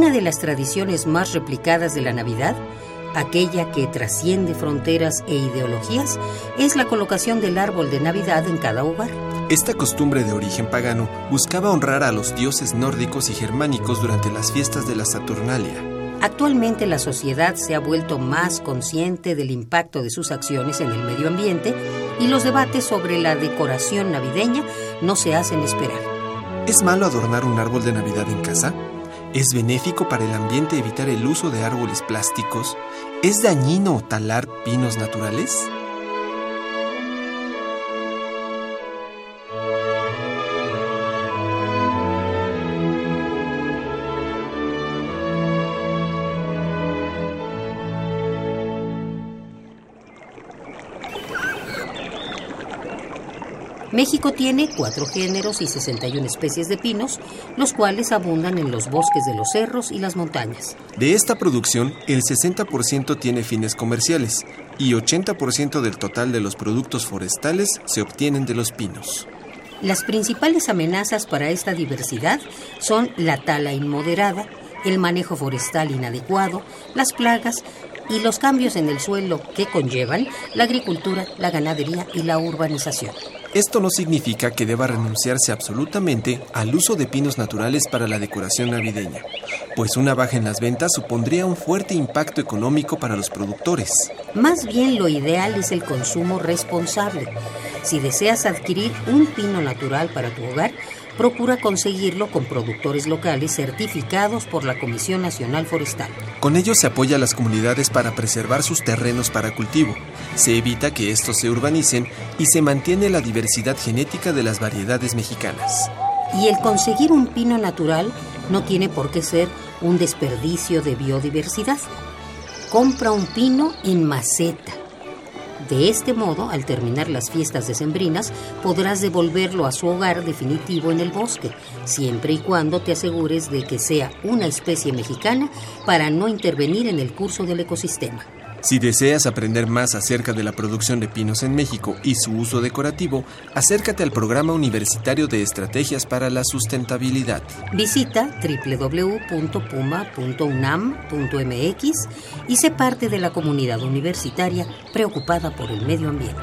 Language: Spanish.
Una de las tradiciones más replicadas de la Navidad, aquella que trasciende fronteras e ideologías, es la colocación del árbol de Navidad en cada hogar. Esta costumbre de origen pagano buscaba honrar a los dioses nórdicos y germánicos durante las fiestas de la Saturnalia. Actualmente la sociedad se ha vuelto más consciente del impacto de sus acciones en el medio ambiente y los debates sobre la decoración navideña no se hacen esperar. ¿Es malo adornar un árbol de Navidad en casa? ¿Es benéfico para el ambiente evitar el uso de árboles plásticos? ¿Es dañino talar pinos naturales? México tiene cuatro géneros y 61 especies de pinos, los cuales abundan en los bosques de los cerros y las montañas. De esta producción, el 60% tiene fines comerciales y 80% del total de los productos forestales se obtienen de los pinos. Las principales amenazas para esta diversidad son la tala inmoderada, el manejo forestal inadecuado, las plagas y los cambios en el suelo que conllevan la agricultura, la ganadería y la urbanización. Esto no significa que deba renunciarse absolutamente al uso de pinos naturales para la decoración navideña, pues una baja en las ventas supondría un fuerte impacto económico para los productores. Más bien lo ideal es el consumo responsable. Si deseas adquirir un pino natural para tu hogar, procura conseguirlo con productores locales certificados por la Comisión Nacional Forestal. Con ello se apoya a las comunidades para preservar sus terrenos para cultivo, se evita que estos se urbanicen y se mantiene la diversidad genética de las variedades mexicanas. Y el conseguir un pino natural no tiene por qué ser un desperdicio de biodiversidad. Compra un pino en maceta de este modo, al terminar las fiestas decembrinas, podrás devolverlo a su hogar definitivo en el bosque, siempre y cuando te asegures de que sea una especie mexicana para no intervenir en el curso del ecosistema. Si deseas aprender más acerca de la producción de pinos en México y su uso decorativo, acércate al Programa Universitario de Estrategias para la Sustentabilidad. Visita www.puma.unam.mx y sé parte de la comunidad universitaria preocupada por el medio ambiente.